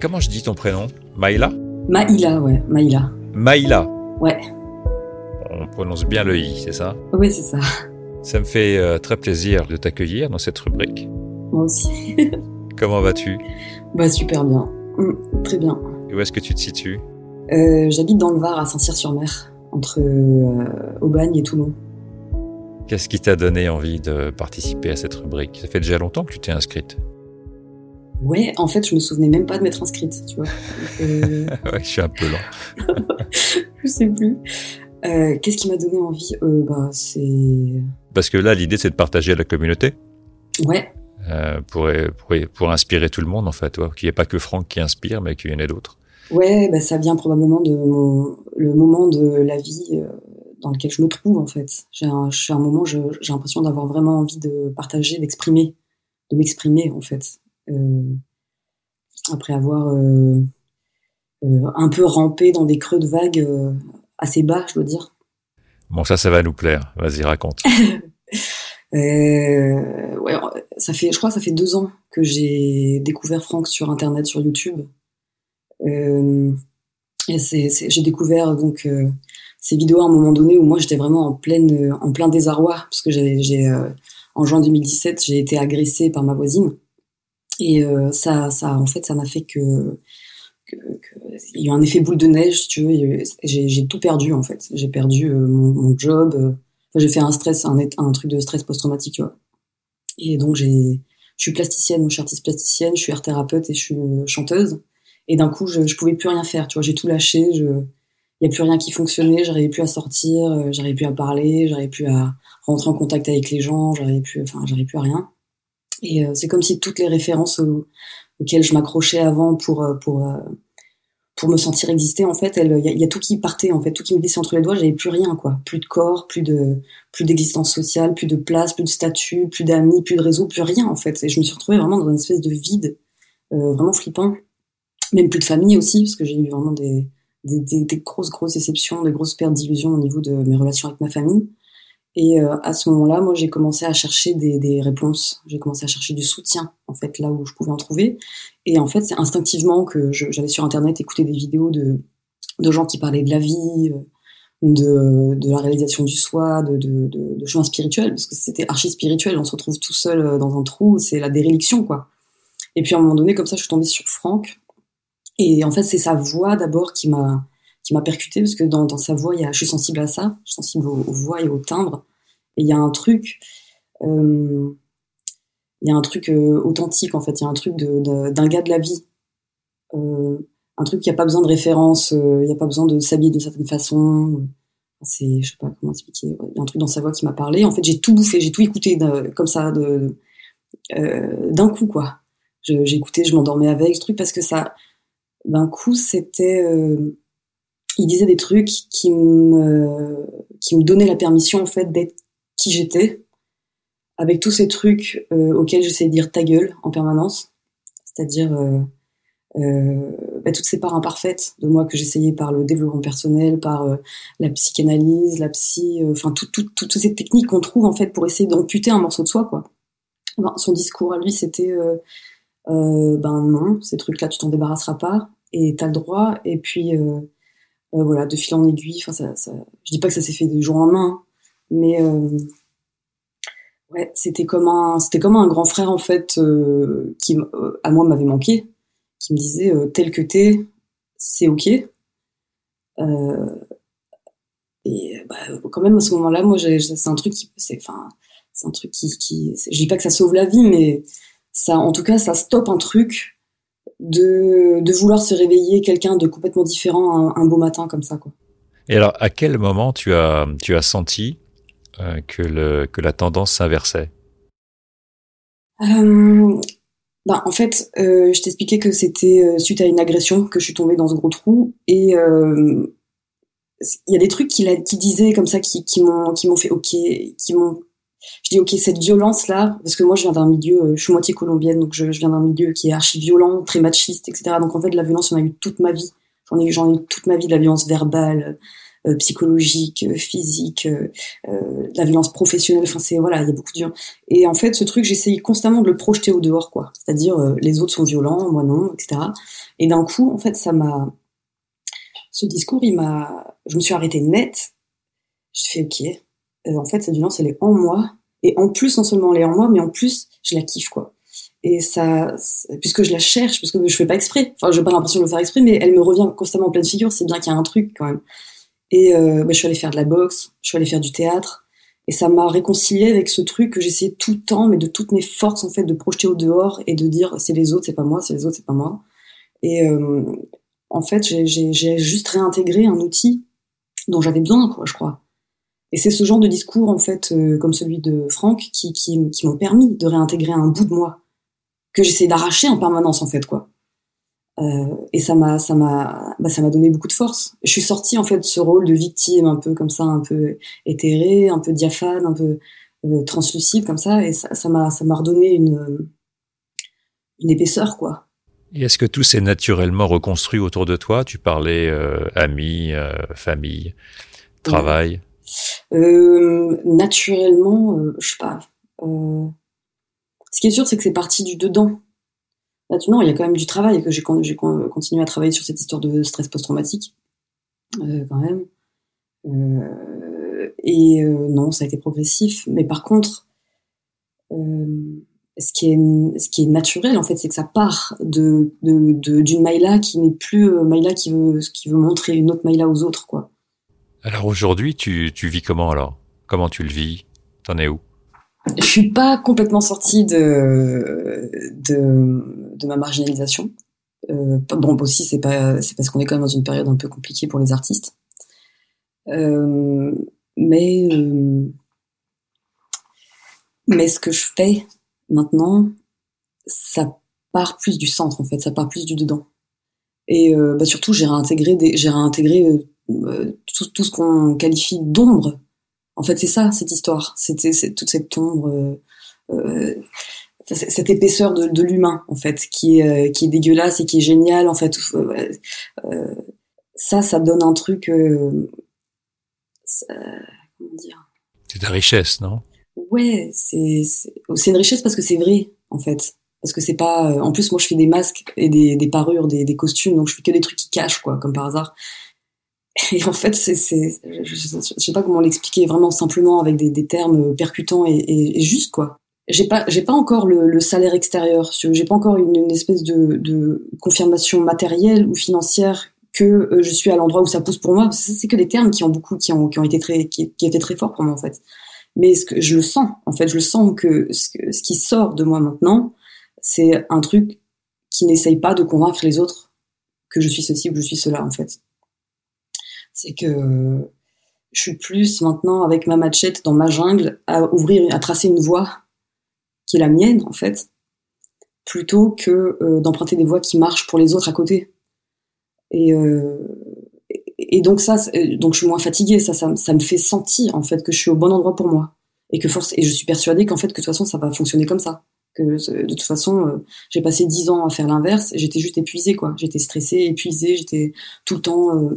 Comment je dis ton prénom? Maïla? Maïla, ouais, Maïla. Maïla Ouais. On prononce bien le i, c'est ça? Oui, c'est ça. Ça me fait euh, très plaisir de t'accueillir dans cette rubrique. Moi aussi. Comment vas-tu? Bah super bien. Mm, très bien. Et où est-ce que tu te situes? Euh, J'habite dans le Var, à Saint-Cyr-sur-Mer, entre euh, Aubagne et Toulon. Qu'est-ce qui t'a donné envie de participer à cette rubrique? Ça fait déjà longtemps que tu t'es inscrite? Ouais, en fait, je me souvenais même pas de m'être inscrite, tu vois. Euh, ouais, je suis un peu lent. je sais plus. Euh, Qu'est-ce qui m'a donné envie? Euh, Bah, c'est. Parce que là, l'idée, c'est de partager à la communauté Ouais, euh, pour, pour, pour inspirer tout le monde, en fait. ouais. Qu'il n'y ait pas que Franck qui inspire, mais qu'il y en ait d'autres. ouais, bah, ça vient probablement de mon le moment de la vie dans lequel je me trouve, en fait. J'ai un, je suis à un moment, j'ai l'impression d'avoir vraiment envie de partager, d'exprimer, de m'exprimer, en fait. Euh, après avoir euh, euh, un peu rampé dans des creux de vagues assez bas, je dois dire. Bon, ça, ça va nous plaire. Vas-y, raconte. Euh, ouais, ça fait, je crois que ça fait deux ans que j'ai découvert Franck sur Internet, sur YouTube. Euh, j'ai découvert donc euh, ces vidéos à un moment donné où moi j'étais vraiment en pleine, en plein désarroi parce que j'ai, en juin 2017 j'ai été agressée par ma voisine et euh, ça, ça en fait ça n'a fait que il y a eu un effet boule de neige, tu veux. J'ai, tout perdu en fait. J'ai perdu euh, mon, mon job. euh, j'ai fait un stress, un, un truc de stress post-traumatique, tu vois. Et donc j'ai, je suis plasticienne, je suis artiste plasticienne, je suis art thérapeute et je suis euh, chanteuse. Et d'un coup, je, je pouvais plus rien faire, tu vois. J'ai tout lâché. Il y a plus rien qui fonctionnait. J'arrivais plus à sortir, euh, j'arrivais plus à parler, j'arrivais plus à rentrer en contact avec les gens, j'arrivais plus, enfin, j'arrivais plus à rien. Et euh, c'est comme si toutes les références au- auxquelles je m'accrochais avant pour euh, pour euh, pour me sentir exister en fait il y, a- y a tout qui partait en fait. Tout qui me glissait entre les doigts j'avais plus rien quoi. Plus de corps plus de plus d'existence sociale plus de place plus de statut plus d'amis plus de réseau plus rien en fait. Et je me suis retrouvée vraiment dans une espèce de vide euh, vraiment flippant. Même plus de famille aussi parce que j'ai eu vraiment des des, des, des grosses grosses déceptions des grosses pertes d'illusions au niveau de mes relations avec ma famille et euh, à ce moment-là, moi, j'ai commencé à chercher des, réponses. J'ai commencé à chercher du soutien, en fait, là où je pouvais en trouver. Et en fait, c'est instinctivement que j'allais sur Internet écouter des vidéos de, gens qui parlaient de la vie, euh, de, la réalisation du soi, de, de, de, chemins spirituels, parce que c'était archi spirituel. On se retrouve tout seul euh, dans un trou, c'est la déréliction, quoi. Et puis à un moment donné, comme ça, je suis tombée sur Franck. Et en fait, c'est sa voix d'abord qui m'a qui m'a percuté parce que dans, sa voix, il y a, je suis sensible à ça, je suis sensible aux, voix et aux timbres. Et il y a un truc, euh, il y a un truc euh, authentique en fait, il y a un truc d'un gars de la vie, Euh, un truc qui a pas besoin de référence, il n'y a pas besoin de s'habiller d'une certaine façon. C'est, je sais pas comment expliquer. Il y a un truc dans sa voix qui m'a parlé. En fait, j'ai tout bouffé, j'ai tout écouté comme ça, d'un coup quoi. Je- J'ai écouté, je m'endormais avec ce truc parce que ça, d'un coup, c'était il disait des trucs qui me qui me donnaient la permission en fait d'être qui j'étais avec tous ces trucs euh, auxquels j'essayais de dire ta gueule en permanence. C'est-à-dire euh, euh, bah, toutes ces parts imparfaites de moi que j'essayais par le développement personnel par euh, la psychanalyse la psy euh, enfin tout, tout- toutes ces techniques qu'on trouve en fait pour essayer d'amputer un morceau de soi quoi. Ben, son discours à lui c'était ben non ces trucs là tu t'en débarrasseras pas et t'as le droit et puis euh, voilà, de fil en aiguille. Enfin, ça, ça, je dis pas que ça s'est fait de jour en main, mais euh, ouais, c'était comme un, c'était comme un grand frère en fait euh, qui, euh, à moi, m'avait manqué, qui me disait euh, tel que t'es, c'est ok. Euh, et bah, quand même à ce moment-là, moi, c'est un truc qui, c'est, enfin, c'est un truc qui, qui, je dis pas que ça sauve la vie, mais ça, en tout cas, ça stoppe un truc de, de vouloir se réveiller quelqu'un de complètement différent un, un beau matin comme ça quoi. Et alors, à quel moment tu as, tu as senti euh, que, le, que la tendance s'inversait? Euh, bah, en fait, euh, je t'expliquais que c'était euh, suite à une agression que je suis tombée dans ce gros trou et il y a des trucs qu'il a, qu'il disait comme ça qui, qui m'ont qui m'ont fait ok, qui m'ont je dis ok cette violence là parce que moi je viens d'un milieu, euh, je suis moitié colombienne donc je, je viens d'un milieu qui est archi violent, très machiste etc. Donc en fait de la violence j'en ai eu toute ma vie, j'en ai eu j'en ai eu toute ma vie de la violence verbale, psychologique, physique, la violence professionnelle. Enfin, c'est voilà, il y a beaucoup de gens. Et en fait, ce truc, j'essaye constamment de le projeter au dehors, quoi. C'est-à-dire, les autres sont violents, moi non, etc. Et d'un coup, en fait, ça m'a, ce discours, il m'a, je me suis arrêtée net. Je fais ok. En fait, cette violence, elle est en moi. Et en plus, non seulement elle est en moi, mais en plus, je la kiffe, quoi. Et ça puisque je la cherche puisque je fais pas exprès. Enfin j'ai pas l'impression de le faire exprès mais elle me revient constamment en pleine figure c'est bien qu'il y a un truc quand même. Et euh, bah, je suis allée faire de la boxe je suis allée faire du théâtre. Et ça m'a réconcilié avec ce truc que j'essayais tout le temps mais de toutes mes forces en fait de projeter au dehors et de dire c'est les autres c'est pas moi c'est les autres c'est pas moi. Et euh, en fait j'ai juste réintégré un outil dont j'avais besoin quoi je crois et c'est ce genre de discours en fait euh, comme celui de Franck qui, qui, qui m'ont permis de réintégrer un bout de moi que j'essaie d'arracher en permanence en fait quoi. Euh, et ça m'a ça m'a bah, ça m'a donné beaucoup de force. Je suis sortie en fait de ce rôle de victime un peu comme ça, un peu éthéré, un peu diaphane, un peu euh, translucide comme ça, et ça m'a ça m'a redonné une une épaisseur quoi. Et est-ce que tout s'est naturellement reconstruit autour de toi? Tu parlais euh, amis, euh, famille, travail? Euh, naturellement, je sais pas. Ce qui est sûr, c'est que c'est parti du dedans. Maintenant, il y a quand même du travail, que j'ai continué à travailler sur cette histoire de stress post-traumatique, euh, quand même. Euh, et euh, non, ça a été progressif. Mais par contre, ce qui est ce qui est naturel en fait, c'est que ça part de d'une Maïla qui n'est plus Maïla qui veut qui veut montrer une autre Maïla aux autres, quoi. Alors aujourd'hui, tu, tu vis comment alors? Comment tu le vis? T'en es où? Je suis pas complètement sortie de, de, de ma marginalisation. Euh, bon, aussi, c'est pas, parce qu'on est quand même dans une période un peu compliquée pour les artistes. Euh, mais, euh, mais ce que je fais maintenant, ça part plus du centre en fait, ça part plus du dedans. Et bah surtout, j'ai réintégré, des, j'ai réintégré tout, tout ce qu'on qualifie d'ombre. En fait, c'est ça, cette histoire. C'était toute cette ombre, euh, euh, cette épaisseur de, l'humain, en fait, qui est, euh, qui est dégueulasse et qui est géniale, en fait. ça, ça donne un truc... comment dire? C'est ta richesse, non? Ouais, c'est une richesse parce que c'est vrai, en fait. Parce que c'est pas en plus moi je fais des masques et des, des parures des, des, costumes donc je fais que des trucs qui cachent quoi comme par hasard et en fait, c'est, je, sais pas comment l'expliquer vraiment simplement avec des, termes percutants et, et, et justes quoi. J'ai pas, j'ai pas encore le, le, salaire extérieur. J'ai pas encore une, une espèce de, de, confirmation matérielle ou financière que euh, je suis à l'endroit où ça pousse pour moi. C'est que des termes qui ont beaucoup, qui ont, qui ont été très, qui, qui étaient très forts pour moi en fait. Mais ce que je le sens, en fait, je le sens que ce, ce qui sort de moi maintenant, c'est un truc qui n'essaye pas de convaincre les autres que je suis ceci ou que je suis cela en fait c'est que je suis plus maintenant avec ma machette dans ma jungle à ouvrir, à tracer une voie qui est la mienne en fait, plutôt que euh, d'emprunter des voies qui marchent pour les autres à côté. Et, euh, et donc ça, donc je suis moins fatiguée, ça, ça, ça, me fait sentir en fait que je suis au bon endroit pour moi et que force et je suis persuadée qu'en fait que de toute façon ça va fonctionner comme ça. Que de toute façon, euh, j'ai passé dix ans à faire l'inverse, j'étais juste épuisée quoi. J'étais stressée, épuisée, j'étais tout le temps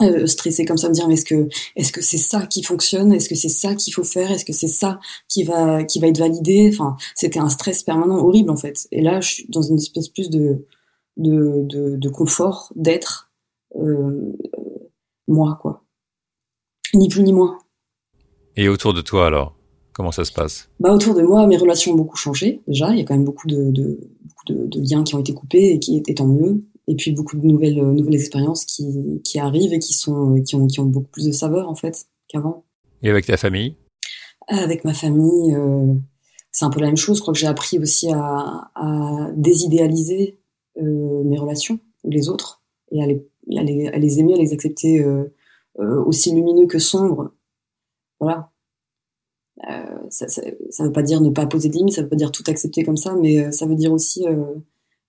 euh, stressé comme ça me dire mais est-ce que est-ce que c'est ça qui fonctionne? Est-ce que c'est ça qu'il faut faire? Est-ce que c'est ça qui va qui va être validé? Enfin c'était un stress permanent horrible en fait. Et là je suis dans une espèce plus de de de, de confort d'être euh, moi quoi. Ni plus ni moins. Et autour de toi alors comment ça se passe? Bah autour de moi mes relations ont beaucoup changé déjà. Il y a quand même beaucoup de, de, de, de liens qui ont été coupés et qui étaient tant mieux et puis beaucoup de nouvelles euh, nouvelles expériences qui, qui arrivent et qui sont qui ont qui ont beaucoup plus de saveur en fait qu'avant. Et avec ta famille? Avec ma famille, euh, c'est un peu la même chose. Je crois que j'ai appris aussi à, à désidéaliser euh, mes relations ou les autres et à les, à les, à les aimer, à les accepter euh, euh aussi lumineux que sombres. Voilà. Euh, ça, ça, veut pas dire ne pas poser de limites, ça veut pas dire tout accepter comme ça, mais ça veut dire aussi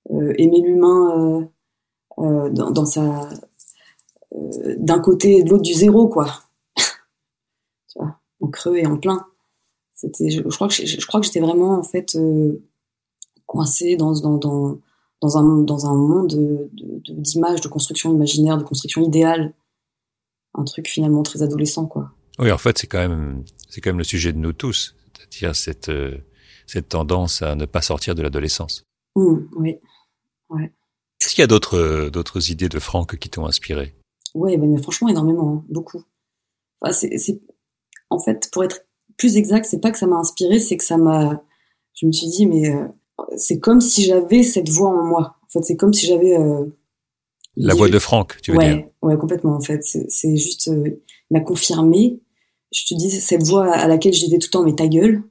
aimer l'humain euh, dans, dans, sa euh, d'un côté et de l'autre du zéro quoi tu vois en creux et en plein c'était je, crois que je, je, crois que j'étais vraiment en fait euh, coincée dans dans dans dans un dans un monde d'images de, de, de construction imaginaire de construction idéale un truc finalement très adolescent, quoi. Oui, en fait, c'est quand même, c'est quand même le sujet de nous tous, c'est-à-dire cette euh, cette tendance à ne pas sortir de l'adolescence. Mmh, oui, ouais. Est-ce qu'il y a d'autres d'autres idées de Franck qui t'ont inspiré? Ouais, ben, mais franchement énormément, hein, beaucoup. Enfin, c'est, en fait, pour être plus exact, c'est pas que ça m'a inspiré, c'est que ça m'a. Je me suis dit, mais euh, c'est comme si j'avais cette voix en moi. En fait, c'est comme si j'avais. Euh, la voix de Franck, tu veux ouais, dire? Ouais, complètement. En fait, c'est juste euh, m'a confirmé. Je te dis cette voix à laquelle je disais tout le temps, mais ta gueule.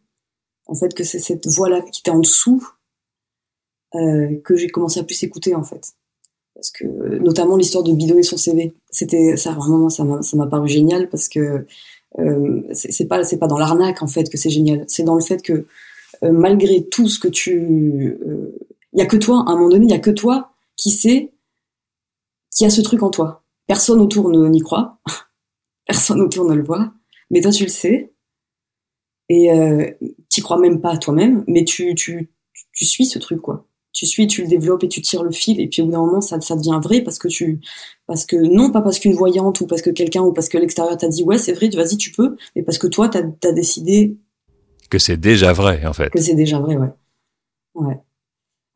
En fait, que c'est cette voix-là qui était en dessous euh, que j'ai commencé à plus écouter en fait. Parce que notamment l'histoire de bidonner son CV, c'était ça vraiment ça m'a ça m'a paru génial parce que euh, c'est pas c'est pas dans l'arnaque en fait que c'est génial, c'est dans le fait que euh, malgré tout ce que tu il y a que toi à un moment donné, il y a que toi qui sais qui a ce truc en toi. Personne autour n'y croit, personne autour ne le voit, mais toi tu le sais. Et euh, t'y crois même pas toi-même, mais tu tu tu suis ce truc quoi tu suis, tu le développes et tu tires le fil, et puis au bout d'un moment, ça, ça devient vrai parce que tu, parce que non pas parce qu'une voyante ou parce que quelqu'un ou parce que l'extérieur t'a dit ouais c'est vrai, vas-y tu peux, mais parce que toi t'as as décidé que c'est déjà vrai en fait. Que c'est déjà vrai, ouais. Ouais.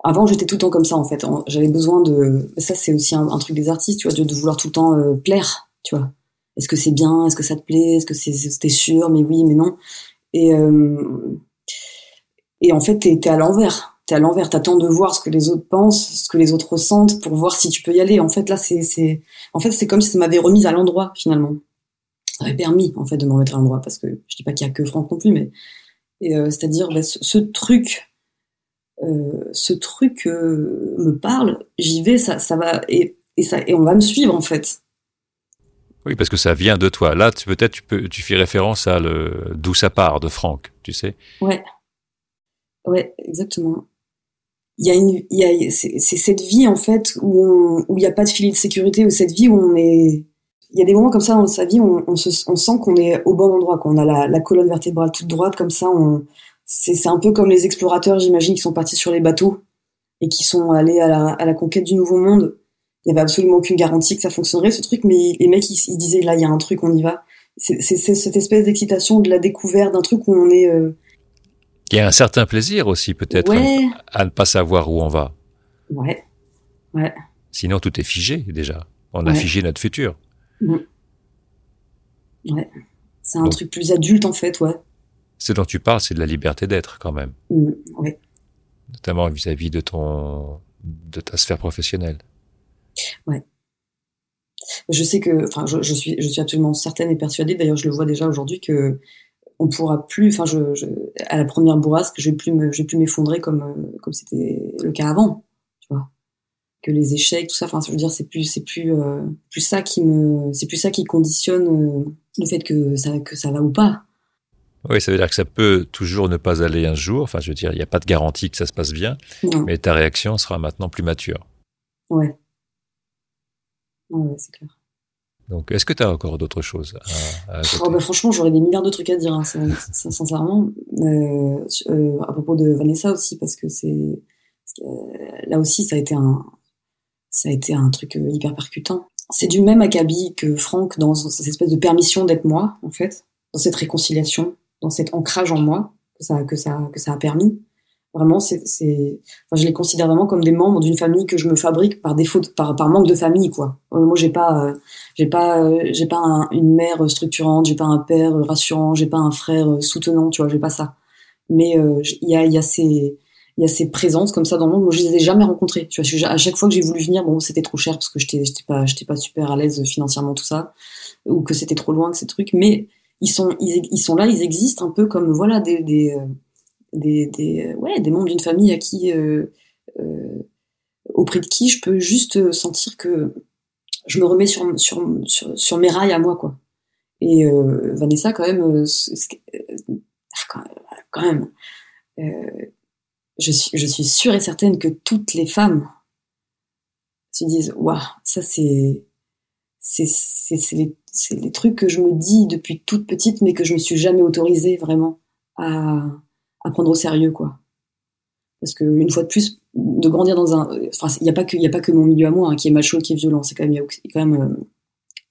Avant j'étais tout le temps comme ça en fait. J'avais besoin de, ça c'est aussi un, truc des artistes, tu vois, de, vouloir tout le temps euh, plaire, tu vois. Est-ce que c'est bien, est-ce que ça te plaît, est-ce que c'était sûr, mais oui, mais non. Et euh, et en fait t'es à l'envers t'es à l'envers, t'attends de voir ce que les autres pensent, ce que les autres ressentent pour voir si tu peux y aller. En fait, là, c'est, en fait, c'est comme si ça m'avait remise à l'endroit, finalement. Ça m'avait permis, en fait, de me remettre à l'endroit parce que je dis pas qu'il y a que Franck non plus, mais, euh, c'est-à-dire, bah, ce, truc, euh, ce truc euh, me parle, j'y vais, ça, ça va, et, et ça, et on va me suivre, en fait. Oui, parce que ça vient de toi. Là, peut-être tu peux, tu fais référence à le d'où ça part de Franck, tu sais. Ouais. Ouais, exactement il y a une, il y a, c'est, cette vie en fait où on, où il n'y a pas de filet de sécurité, ou cette vie où on est, il y a des moments comme ça dans sa vie où on, se, on sent qu'on est au bon endroit, qu'on a la, la, colonne vertébrale toute droite comme ça. On, c'est, c'est un peu comme les explorateurs, j'imagine, qui sont partis sur les bateaux et qui sont allés à la, à la conquête du nouveau monde. Il y avait absolument aucune garantie que ça fonctionnerait ce truc, mais les mecs ils, ils disaient là il y a un truc, on y va. C'est, c'est, cette espèce d'excitation de la découverte d'un truc où on est euh, il y a un certain plaisir aussi, peut-être, à ne pas savoir où on va. Ouais. Ouais. Sinon, tout est figé, déjà. On a figé notre futur. Mm. Ouais. C'est un truc plus adulte, en fait, ouais. Ce dont tu parles, c'est de la liberté d'être, quand même. Mm. Ouais. Notamment vis-à-vis de ton, de ta sphère professionnelle. Ouais. Je sais que, enfin, je, je, suis, je suis absolument certaine et persuadée, d'ailleurs, je le vois déjà aujourd'hui, que on pourra plus, enfin, je, je, à la première bourrasque, je vais plus me, je vais plus m'effondrer comme, euh, comme c'était le cas avant, tu vois. Que les échecs, tout ça, enfin, je veux dire, c'est plus, c'est plus, euh, plus ça qui me, c'est plus ça qui conditionne euh, le fait que ça, que ça va ou pas. Oui, ça veut dire que ça peut toujours ne pas aller un jour. Enfin, je veux dire, il n'y a pas de garantie que ça se passe bien, mais ta réaction sera maintenant plus mature. Ouais. Ouais, c'est clair. Donc, est-ce que tu as encore d'autres choses à, à oh, bah, Franchement, j'aurais des milliards de trucs à dire, hein, sincèrement. Euh, euh, à propos de Vanessa aussi, parce que c'est euh, là aussi, ça a été un, ça a été un truc euh, hyper percutant. C'est du même acabit que Franck dans cette espèce de permission d'être moi, en fait, dans cette réconciliation, dans cet ancrage en moi que ça, que ça, que ça a permis. Vraiment, c'est, enfin, je les considère vraiment comme des membres d'une famille que je me fabrique par défaut, par, par manque de famille, quoi. Euh, moi, j'ai pas, euh, j'ai pas, euh, j'ai pas une mère structurante, j'ai pas un père rassurant, j'ai pas un frère soutenant, tu vois, j'ai pas ça. Mais il y a, il y a ces, il y a ces présences comme ça dans le monde. Moi, je les ai jamais rencontrées. Tu vois, à chaque fois que j'ai voulu venir, bon, c'était trop cher parce que j'étais, j'étais pas, j'étais pas super à l'aise financièrement tout ça, ou que c'était trop loin que ces trucs. Mais ils sont, ils, ils sont là, ils existent un peu comme voilà des, des des, des, ouais, des membres d'une famille à qui, euh, euh, auprès de qui je peux juste sentir que je me remets sur, sur, sur, sur mes rails à moi, quoi. Et euh, Vanessa, quand même, euh, euh, quand même, euh, je, suis, je suis sûre et certaine que toutes les femmes se disent, waouh, ça c'est, c'est, c'est, les, c'est les trucs que je me dis depuis toute petite, mais que je me suis jamais autorisée vraiment à, à prendre au sérieux, quoi. Parce que une fois de plus, de grandir dans un, enfin, il n'y a pas que, il a pas que mon milieu à moi hein, qui est macho, qui est violent. C'est quand même, il y a quand même euh,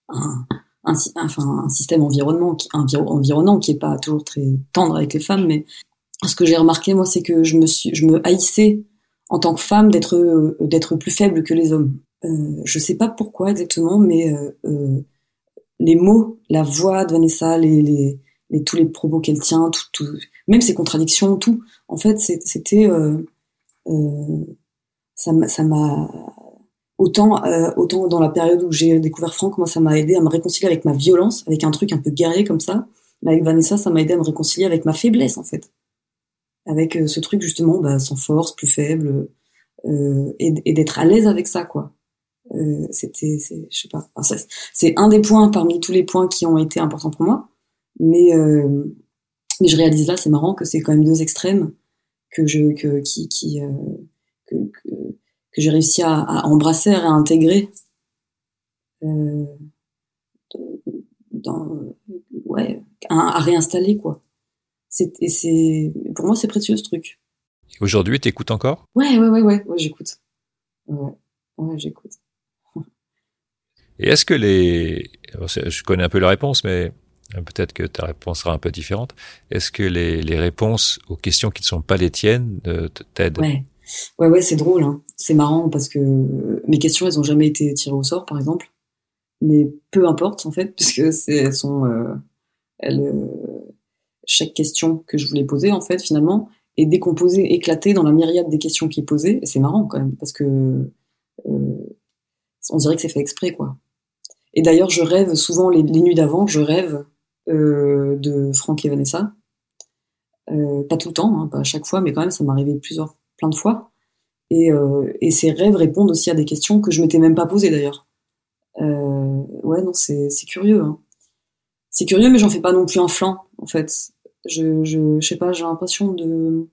un, un, enfin, un système environnement qui, environnant qui est pas toujours très tendre avec les femmes, mais ce que j'ai remarqué moi, c'est que je me suis, je me haïssais en tant que femme d'être euh, d'être plus faible que les hommes. Euh, je sais pas pourquoi exactement, mais euh, euh, les mots, la voix de Vanessa, les, les, les tous les propos qu'elle tient, tout, tout, même ses contradictions, tout. En fait, c'était euh, euh, ça m'a autant euh, autant dans la période où j'ai découvert Franck, moi ça m'a aidé à me réconcilier avec ma violence, avec un truc un peu guerrier comme ça. Mais avec Vanessa, ça m'a aidé à me réconcilier avec ma faiblesse en fait, avec ce truc justement bah, sans force, plus faible, et, d'être à l'aise avec ça quoi. C'était, je sais pas, c'est un des points parmi tous les points qui ont été importants pour moi, mais mais je réalise là, c'est marrant que c'est quand même deux extrêmes que je que qui qui euh, que, que, que j'ai réussi à, à, embrasser et à intégrer euh, dans ouais à, à réinstaller quoi. C'est et c'est pour moi c'est précieux ce truc. Aujourd'hui, t'écoutes encore? Ouais ouais ouais ouais, ouais j'écoute. Ouais, ouais j'écoute. Et est-ce que les, je connais un peu la réponse, mais peut-être que ta réponse sera un peu différente. Est-ce que les, les, réponses aux questions qui ne sont pas les tiennes t'aident? Ouais, ouais, ouais, c'est drôle. Hein. C'est marrant parce que mes questions, elles ont jamais été tirées au sort, par exemple. Mais peu importe en fait, puisque c'est, elles sont, euh, elles, euh, chaque question que je voulais poser en fait finalement est décomposée, éclatée dans la myriade des questions qui est posée. Et c'est marrant quand même parce que euh, on dirait que c'est fait exprès quoi. Et d'ailleurs, je rêve souvent les, les nuits d'avant, je rêve euh, de Franck et Vanessa. Euh, pas tout le temps, hein, pas à chaque fois, mais quand même, ça arrivé plusieurs, plein de fois. Et, euh, et, ces rêves répondent aussi à des questions que je m'étais même pas posées d'ailleurs. Euh, ouais, non, c'est curieux. Hein. C'est curieux, mais j'en fais pas non plus un flanc, en fait. Je, je, je sais pas, j'ai l'impression de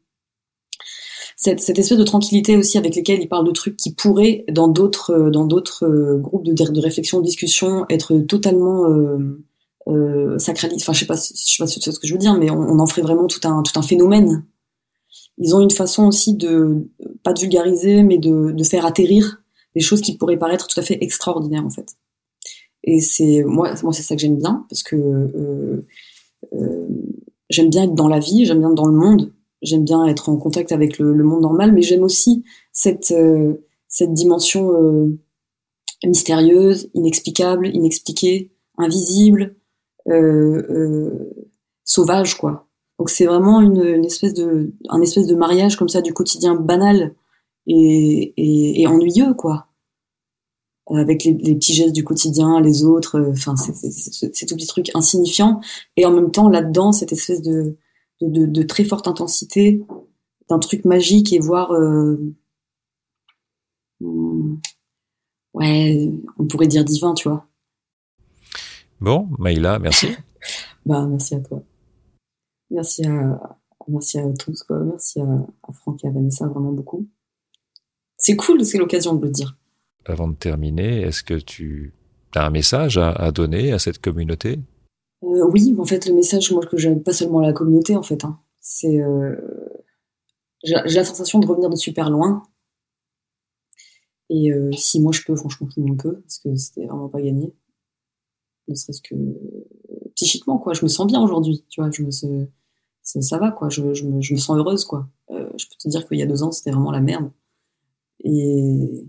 cette, cette, espèce de tranquillité aussi avec lesquelles il parle de trucs qui pourraient, dans d'autres euh, dans d'autres euh, groupes de, de réflexion, de discussion, être totalement euh, euh, sacralisés. Enfin, je sais pas, je sais pas ce que je veux dire, mais on, en ferait vraiment tout un tout un phénomène. Ils ont une façon aussi de pas de vulgariser, mais de, de faire atterrir des choses qui pourraient paraître tout à fait extraordinaires en fait. Et c'est moi, moi c'est ça que j'aime bien parce que euh, euh, j'aime bien être dans la vie, j'aime bien être dans le monde j'aime bien être en contact avec le, monde normal, mais j'aime aussi cette, euh, cette dimension mystérieuse, inexplicable, inexpliquée, invisible, sauvage, quoi. Donc c'est vraiment une, une, espèce de, un espèce de mariage comme ça du quotidien banal et, et, et ennuyeux, quoi. Avec les, les, petits gestes du quotidien, les autres, enfin c'est tout petit truc insignifiant, et en même temps là-dedans cette espèce de de, de, très forte intensité, d'un truc magique et voir, euh, ouais, on pourrait dire divin, tu vois. Bon, Maïla, merci. bah, merci à toi. Merci à, merci à tous, quoi. Merci à, à Franck et à Vanessa vraiment beaucoup. C'est cool, c'est l'occasion de le dire. Avant de terminer, est-ce que tu as un message à, à donner à cette communauté? Euh, oui, en fait, le message, moi, que j'ai pas seulement la communauté, en fait, hein. c'est, euh, j'ai la sensation de revenir de super loin. Et euh, si moi je peux, franchement, tout le monde peut, parce que c'était vraiment pas gagné. Ne serait-ce que psychiquement, quoi. Je me sens bien aujourd'hui, tu vois. Je me, ça, va, quoi. Je, je, me, je, me, sens heureuse, quoi. Euh, je peux te dire qu'il y a deux ans, c'était vraiment la merde. Et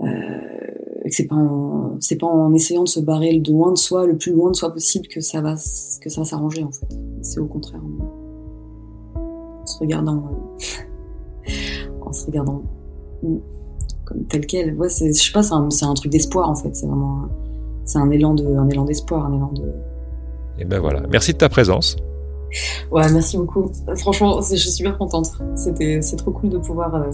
euh, que c'est pas en, c'est pas en essayant de se barrer le loin de soi, le plus loin de soi possible que ça va, que ça s'arranger en fait. C'est au contraire en, se regardant, euh, en se regardant comme tel quel. Ouais, je sais pas, c'est un, truc d'espoir en fait. C'est vraiment, c'est un élan de, un élan d'espoir, un élan de. Et ben voilà. Merci de ta présence. Ouais, merci beaucoup. Franchement, je suis super contente. C'était, c'est trop cool de pouvoir, euh,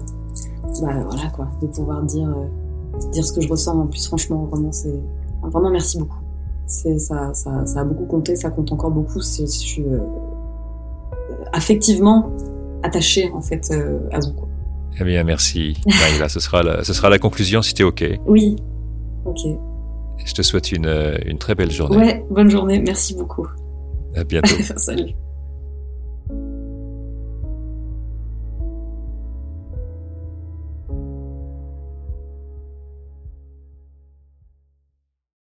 bah voilà quoi, de pouvoir dire. Euh, dire ce que je ressens. En plus, franchement, vraiment, c'est vraiment merci beaucoup. C'est ça, ça, ça, a beaucoup compté, ça compte encore beaucoup. Je suis euh, affectivement attachée en fait à vous. Quoi. Eh bien, merci. Maïla, ce sera la, ce sera la conclusion si t'es ok. Oui. Ok. Je te souhaite une, une très belle journée. Ouais, bonne journée. Merci beaucoup. À bientôt. Salut.